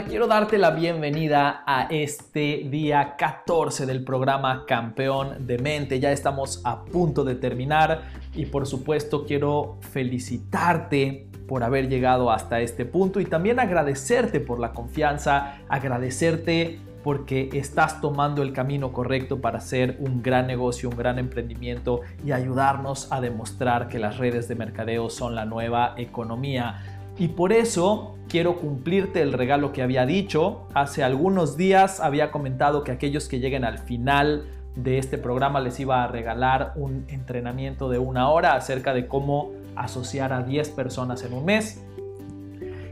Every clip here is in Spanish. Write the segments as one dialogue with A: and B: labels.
A: Quiero darte la bienvenida a este día 14 del programa Campeón de Mente. Ya estamos a punto de terminar y por supuesto quiero felicitarte por haber llegado hasta este punto y también agradecerte por la confianza, agradecerte porque estás tomando el camino correcto para hacer un gran negocio, un gran emprendimiento y ayudarnos a demostrar que las redes de mercadeo son la nueva economía. Y por eso quiero cumplirte el regalo que había dicho. Hace algunos días había comentado que aquellos que lleguen al final de este programa les iba a regalar un entrenamiento de una hora acerca de cómo asociar a 10 personas en un mes.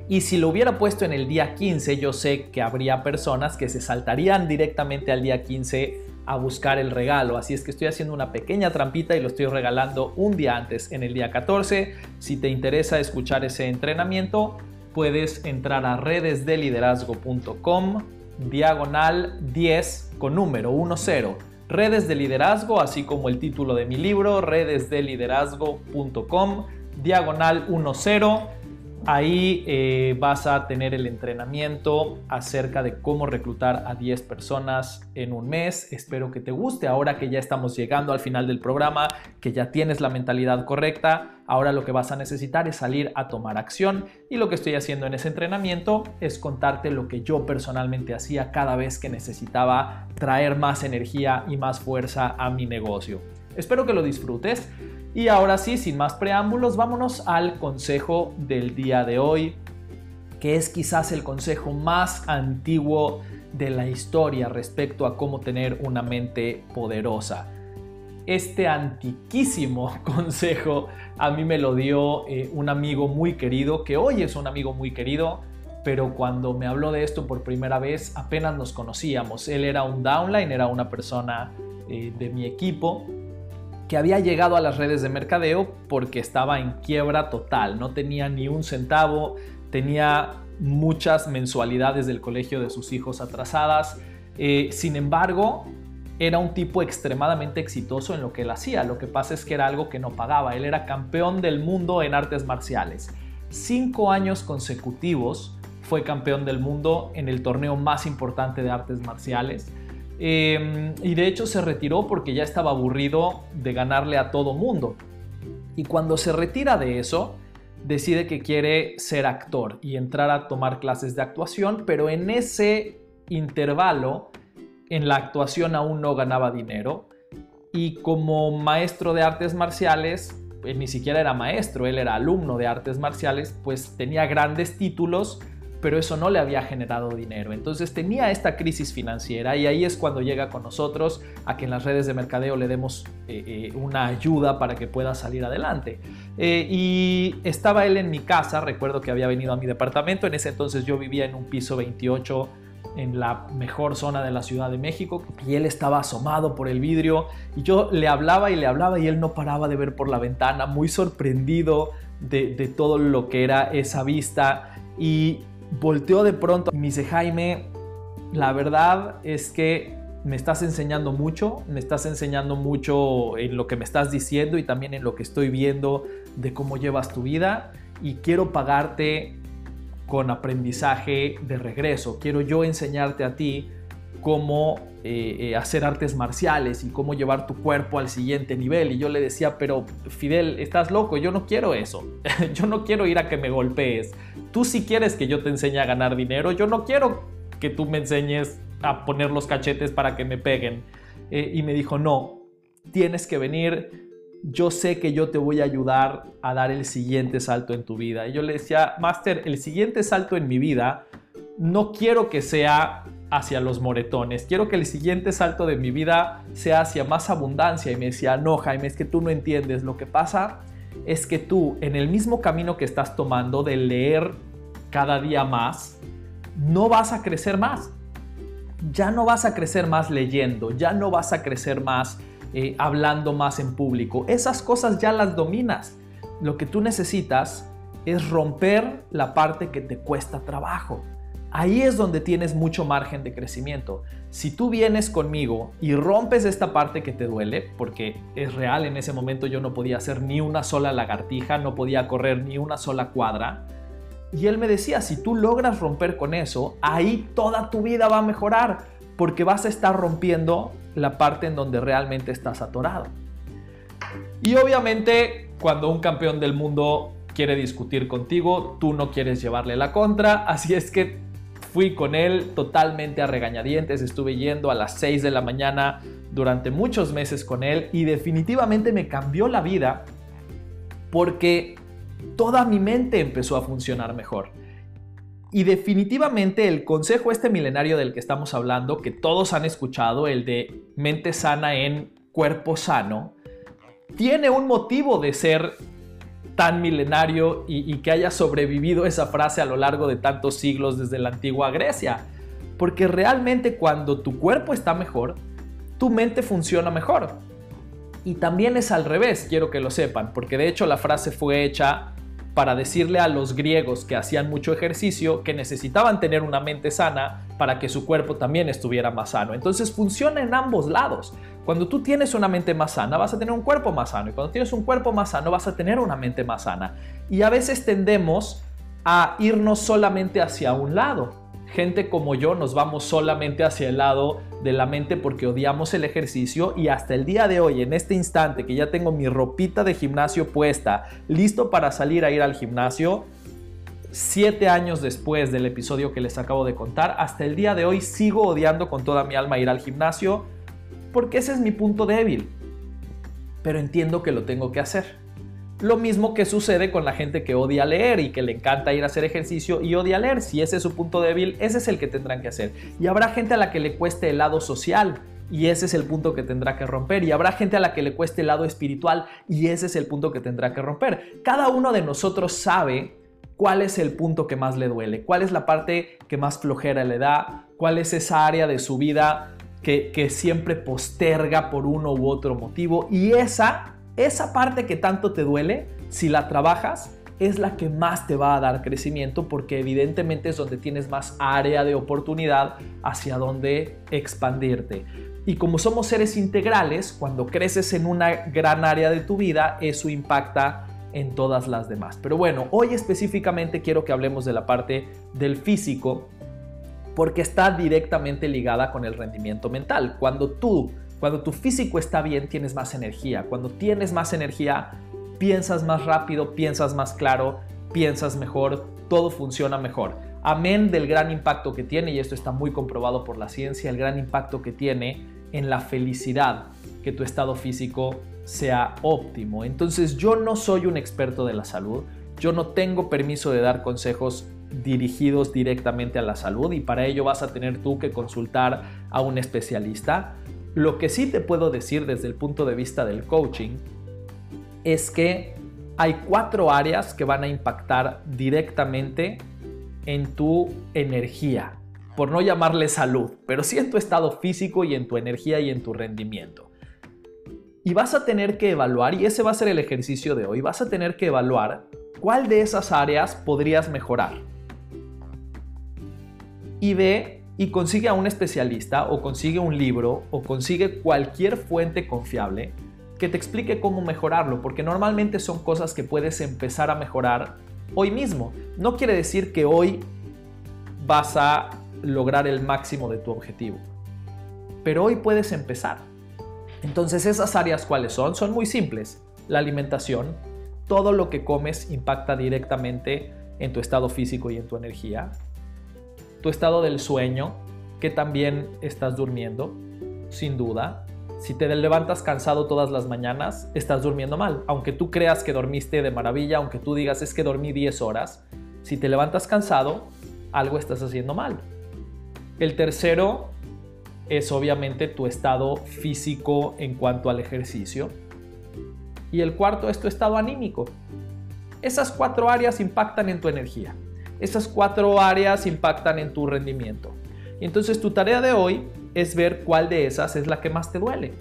A: Y si lo hubiera puesto en el día 15, yo sé que habría personas que se saltarían directamente al día 15 a buscar el regalo. Así es que estoy haciendo una pequeña trampita y lo estoy regalando un día antes, en el día 14. Si te interesa escuchar ese entrenamiento, puedes entrar a redesdeliderazgo.com diagonal 10 con número 10. Redes de liderazgo, así como el título de mi libro, redesdeliderazgo.com diagonal 10 Ahí eh, vas a tener el entrenamiento acerca de cómo reclutar a 10 personas en un mes. Espero que te guste ahora que ya estamos llegando al final del programa, que ya tienes la mentalidad correcta. Ahora lo que vas a necesitar es salir a tomar acción y lo que estoy haciendo en ese entrenamiento es contarte lo que yo personalmente hacía cada vez que necesitaba traer más energía y más fuerza a mi negocio. Espero que lo disfrutes. Y ahora sí, sin más preámbulos, vámonos al consejo del día de hoy, que es quizás el consejo más antiguo de la historia respecto a cómo tener una mente poderosa. Este antiquísimo consejo a mí me lo dio eh, un amigo muy querido, que hoy es un amigo muy querido, pero cuando me habló de esto por primera vez apenas nos conocíamos. Él era un downline, era una persona eh, de mi equipo que había llegado a las redes de mercadeo porque estaba en quiebra total, no tenía ni un centavo, tenía muchas mensualidades del colegio de sus hijos atrasadas, eh, sin embargo, era un tipo extremadamente exitoso en lo que él hacía, lo que pasa es que era algo que no pagaba, él era campeón del mundo en artes marciales, cinco años consecutivos fue campeón del mundo en el torneo más importante de artes marciales, Em, y de hecho se retiró porque ya estaba aburrido de ganarle a todo mundo. Y cuando se retira de eso, decide que quiere ser actor y entrar a tomar clases de actuación, pero en ese intervalo, en la actuación aún no ganaba dinero. Y como maestro de artes marciales, pues ni siquiera era maestro, él era alumno de artes marciales, pues tenía grandes títulos, pero eso no le había generado dinero. Entonces tenía esta crisis financiera y ahí es cuando llega con nosotros a que en las redes de mercadeo le demos eh, eh, una ayuda para que pueda salir adelante. Eh, y estaba él en mi casa, recuerdo que había venido a mi departamento, en ese entonces yo vivía en un piso 28 en la mejor zona de la Ciudad de México y él estaba asomado por el vidrio y yo le hablaba y le hablaba y él no paraba de ver por la ventana, muy sorprendido de, de todo lo que era esa vista y volteó de pronto y me dice, Jaime, la verdad es que me estás enseñando mucho, me estás enseñando mucho en lo que me estás diciendo y también en lo que estoy viendo de cómo llevas tu vida y quiero pagarte con aprendizaje de regreso. Quiero yo enseñarte a ti cómo eh, eh, hacer artes marciales y cómo llevar tu cuerpo al siguiente nivel. Y yo le decía, pero Fidel, estás loco, yo no quiero eso. yo no quiero ir a que me golpees. Tú sí quieres que yo te enseñe a ganar dinero, yo no quiero que tú me enseñes a poner los cachetes para que me peguen. Eh, y me dijo, no, tienes que venir. Yo sé que yo te voy a ayudar a dar el siguiente salto en tu vida. Y yo le decía, Master, el siguiente salto en mi vida no quiero que sea hacia los moretones, quiero que el siguiente salto de mi vida sea hacia más abundancia. Y me decía, no, Jaime, es que tú no entiendes. Lo que pasa es que tú, en el mismo camino que estás tomando de leer cada día más, no vas a crecer más. Ya no vas a crecer más leyendo, ya no vas a crecer más eh, hablando más en público. Esas cosas ya las dominas. Lo que tú necesitas es romper la parte que te cuesta trabajo. Ahí es donde tienes mucho margen de crecimiento. Si tú vienes conmigo y rompes esta parte que te duele, porque es real, en ese momento yo no podía hacer ni una sola lagartija, no podía correr ni una sola cuadra, Y él me decía, si tú logras romper con eso, ahí toda tu vida va a mejorar, porque vas a estar rompiendo la parte en donde realmente estás atorado. Y obviamente, cuando un campeón del mundo quiere discutir contigo, tú no quieres llevarle la contra, así es que fui con él totalmente a regañadientes, estuve yendo a las 6 de la mañana durante muchos meses con él y definitivamente me cambió la vida porque toda mi mente empezó a funcionar mejor. Y definitivamente el consejo este milenario del que estamos hablando, que todos han escuchado, el de mente sana en cuerpo sano, tiene un motivo de ser tan milenario y, que haya sobrevivido esa frase a lo largo de tantos siglos desde la antigua Grecia. Porque realmente cuando tu cuerpo está mejor, tu mente funciona mejor. Y también es al revés, quiero que lo sepan, porque de hecho la frase fue hecha para decirle a los griegos que hacían mucho ejercicio que necesitaban tener una mente sana para que su cuerpo también estuviera más sano. Entonces funciona en ambos lados. Cuando tú tienes una mente más sana, vas a tener un cuerpo más sano. Y cuando tienes un cuerpo más sano, vas a tener una mente más sana. Y a veces tendemos a irnos solamente hacia un lado. Gente como yo nos vamos solamente hacia el lado de la mente porque odiamos el ejercicio y hasta el día de hoy, en este instante que ya tengo mi ropita de gimnasio puesta, listo para salir a ir al gimnasio, siete años después del episodio que les acabo de contar, hasta el día de hoy sigo odiando con toda mi alma ir al gimnasio porque ese es mi punto débil. Pero entiendo que lo tengo que hacer. Lo mismo que sucede con la gente que odia leer y que le encanta ir a hacer ejercicio y odia leer. Si ese es su punto débil, ese es el que tendrán que hacer. Y habrá gente a la que le cueste el lado social y ese es el punto que tendrá que romper. Y habrá gente a la que le cueste el lado espiritual y ese es el punto que tendrá que romper. Cada uno de nosotros sabe cuál es el punto que más le duele, cuál es la parte que más flojera le da, cuál es esa área de su vida que, siempre posterga por uno u otro motivo. Y esa esa parte que tanto te duele, si la trabajas, es la que más te va a dar crecimiento porque evidentemente es donde tienes más área de oportunidad hacia donde expandirte. Y como somos seres integrales, cuando creces en una gran área de tu vida, eso impacta en todas las demás. Pero bueno, hoy específicamente quiero que hablemos de la parte del físico porque está directamente ligada con el rendimiento mental. Cuando tú cuando tu físico está bien, tienes más energía. Cuando tienes más energía, piensas más rápido, piensas más claro, piensas mejor, todo funciona mejor. Amén del gran impacto que tiene, y esto está muy comprobado por la ciencia, el gran impacto que tiene en la felicidad que tu estado físico sea óptimo. Entonces yo no soy un experto de la salud, yo no tengo permiso de dar consejos dirigidos directamente a la salud y para ello vas a tener tú que consultar a un especialista. Lo que sí te puedo decir desde el punto de vista del coaching es que hay cuatro áreas que van a impactar directamente en tu energía, por no llamarle salud, pero sí en tu estado físico y en tu energía y en tu rendimiento. Y vas a tener que evaluar, y ese va a ser el ejercicio de hoy, vas a tener que evaluar cuál de esas áreas podrías mejorar. Y ve y consigue a un especialista o consigue un libro o consigue cualquier fuente confiable que te explique cómo mejorarlo, porque normalmente son cosas que puedes empezar a mejorar hoy mismo. No quiere decir que hoy vas a lograr el máximo de tu objetivo, pero hoy puedes empezar. Entonces esas áreas cuáles son? Son muy simples. La alimentación, todo lo que comes impacta directamente en tu estado físico y en tu energía tu estado del sueño, que también estás durmiendo, sin duda. Si te levantas cansado todas las mañanas, estás durmiendo mal. Aunque tú creas que dormiste de maravilla, aunque tú digas es que dormí 10 horas, si te levantas cansado, algo estás haciendo mal. El tercero es obviamente tu estado físico en cuanto al ejercicio. Y el cuarto es tu estado anímico. Esas cuatro áreas impactan en tu energía. Esas cuatro áreas impactan en tu rendimiento. Entonces tu tarea de hoy es ver cuál de esas es la que más te duele.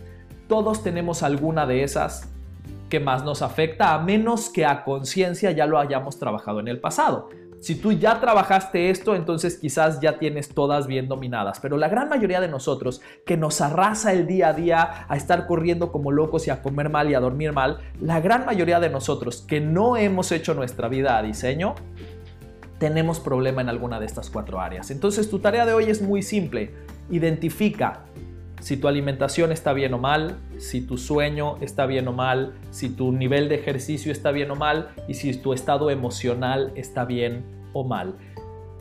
A: Todos tenemos alguna de esas que más nos afecta, a menos que a conciencia ya lo hayamos trabajado en el pasado. Si tú ya trabajaste esto, entonces quizás ya tienes todas bien dominadas, pero la gran mayoría de nosotros que nos arrasa el día a día a estar corriendo como locos y a comer mal y a dormir mal, la gran mayoría de nosotros que no hemos hecho nuestra vida a diseño, tenemos problema en alguna de estas cuatro áreas. Entonces tu tarea de hoy es muy simple. Identifica si tu alimentación está bien o mal, si tu sueño está bien o mal, si tu nivel de ejercicio está bien o mal y si tu estado emocional está bien o mal.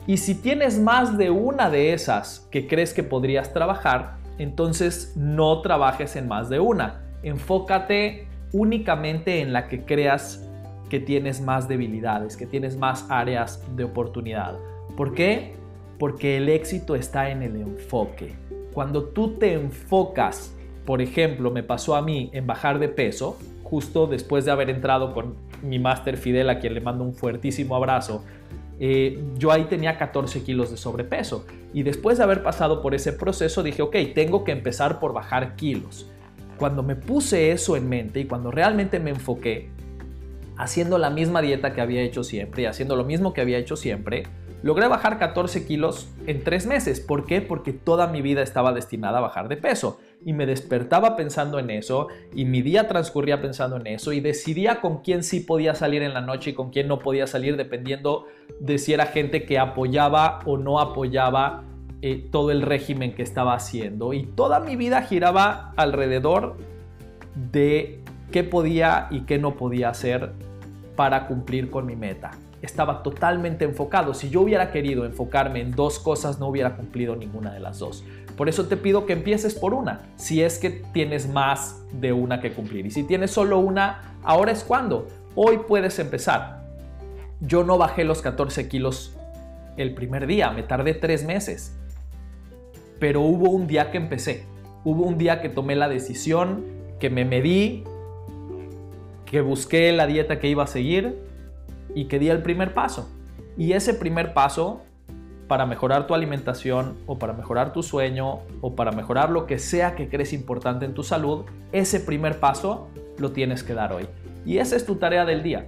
A: Y si tienes más de una de esas que crees que podrías trabajar, entonces no trabajes en más de una. Enfócate únicamente en la que creas que tienes más debilidades, que tienes más áreas de oportunidad. ¿Por qué? Porque el éxito está en el enfoque. Cuando tú te enfocas, por ejemplo, me pasó a mí en bajar de peso, justo después de haber entrado con mi máster Fidel, a quien le mando un fuertísimo abrazo, eh, yo ahí tenía 14 kilos de sobrepeso. Y después de haber pasado por ese proceso dije, ok, tengo que empezar por bajar kilos. Cuando me puse eso en mente y cuando realmente me enfoqué, haciendo la misma dieta que había hecho siempre y haciendo lo mismo que había hecho siempre, logré bajar 14 kilos en tres meses. ¿Por qué? Porque toda mi vida estaba destinada a bajar de peso. Y me despertaba pensando en eso y mi día transcurría pensando en eso y decidía con quién sí podía salir en la noche y con quién no podía salir dependiendo de si era gente que apoyaba o no apoyaba eh, todo el régimen que estaba haciendo. Y toda mi vida giraba alrededor de qué podía y qué no podía hacer para cumplir con mi meta. Estaba totalmente enfocado. Si yo hubiera querido enfocarme en dos cosas, no hubiera cumplido ninguna de las dos. Por eso te pido que empieces por una, si es que tienes más de una que cumplir. Y si tienes solo una, ahora es cuando. Hoy puedes empezar. Yo no bajé los 14 kilos el primer día, me tardé tres meses. Pero hubo un día que empecé. Hubo un día que tomé la decisión, que me medí, que busqué la dieta que iba a seguir y que di el primer paso. Y ese primer paso para mejorar tu alimentación o para mejorar tu sueño o para mejorar lo que sea que crees importante en tu salud, ese primer paso lo tienes que dar hoy. Y esa es tu tarea del día,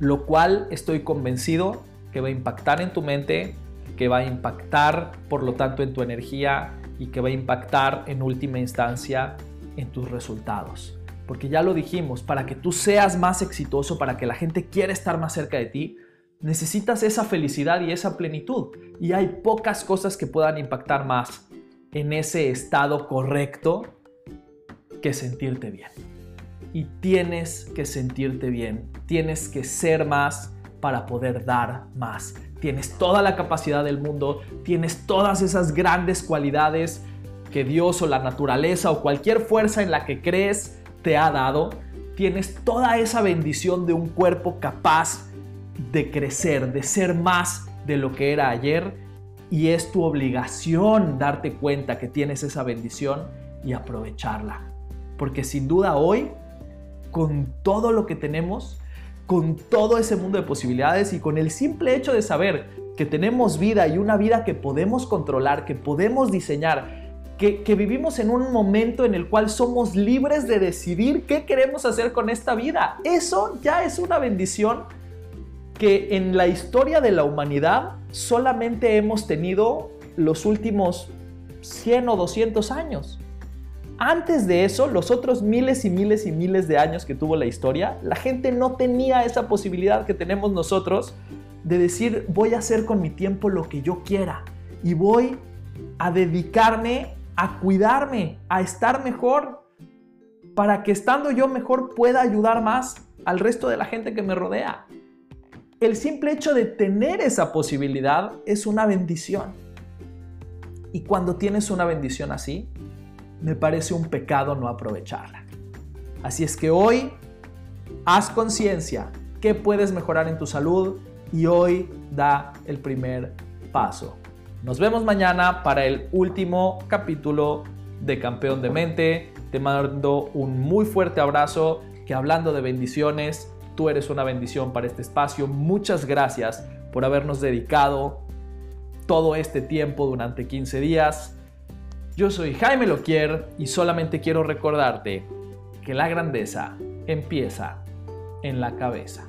A: lo cual estoy convencido que va a impactar en tu mente, que va a impactar por lo tanto en tu energía y que va a impactar en última instancia en tus resultados. Porque ya lo dijimos, para que tú seas más exitoso, para que la gente quiera estar más cerca de ti, necesitas esa felicidad y esa plenitud. Y hay pocas cosas que puedan impactar más en ese estado correcto que sentirte bien. Y tienes que sentirte bien, tienes que ser más para poder dar más. Tienes toda la capacidad del mundo, tienes todas esas grandes cualidades que Dios o la naturaleza o cualquier fuerza en la que crees te ha dado, tienes toda esa bendición de un cuerpo capaz de crecer, de ser más de lo que era ayer y es tu obligación darte cuenta que tienes esa bendición y aprovecharla. Porque sin duda hoy, con todo lo que tenemos, con todo ese mundo de posibilidades y con el simple hecho de saber que tenemos vida y una vida que podemos controlar, que podemos diseñar, que, vivimos en un momento en el cual somos libres de decidir qué queremos hacer con esta vida. Eso ya es una bendición que en la historia de la humanidad solamente hemos tenido los últimos 100 o 200 años. Antes de eso, los otros miles y miles y miles de años que tuvo la historia, la gente no tenía esa posibilidad que tenemos nosotros de decir voy a hacer con mi tiempo lo que yo quiera y voy a dedicarme a cuidarme, a estar mejor, para que estando yo mejor pueda ayudar más al resto de la gente que me rodea. El simple hecho de tener esa posibilidad es una bendición. Y cuando tienes una bendición así, me parece un pecado no aprovecharla. Así es que hoy haz conciencia que puedes mejorar en tu salud y hoy da el primer paso. Nos vemos mañana para el último capítulo de Campeón de Mente. Te mando un muy fuerte abrazo, que hablando de bendiciones, tú eres una bendición para este espacio. Muchas gracias por habernos dedicado todo este tiempo durante 15 días. Yo soy Jaime Loquier y solamente quiero recordarte que la grandeza empieza en la cabeza.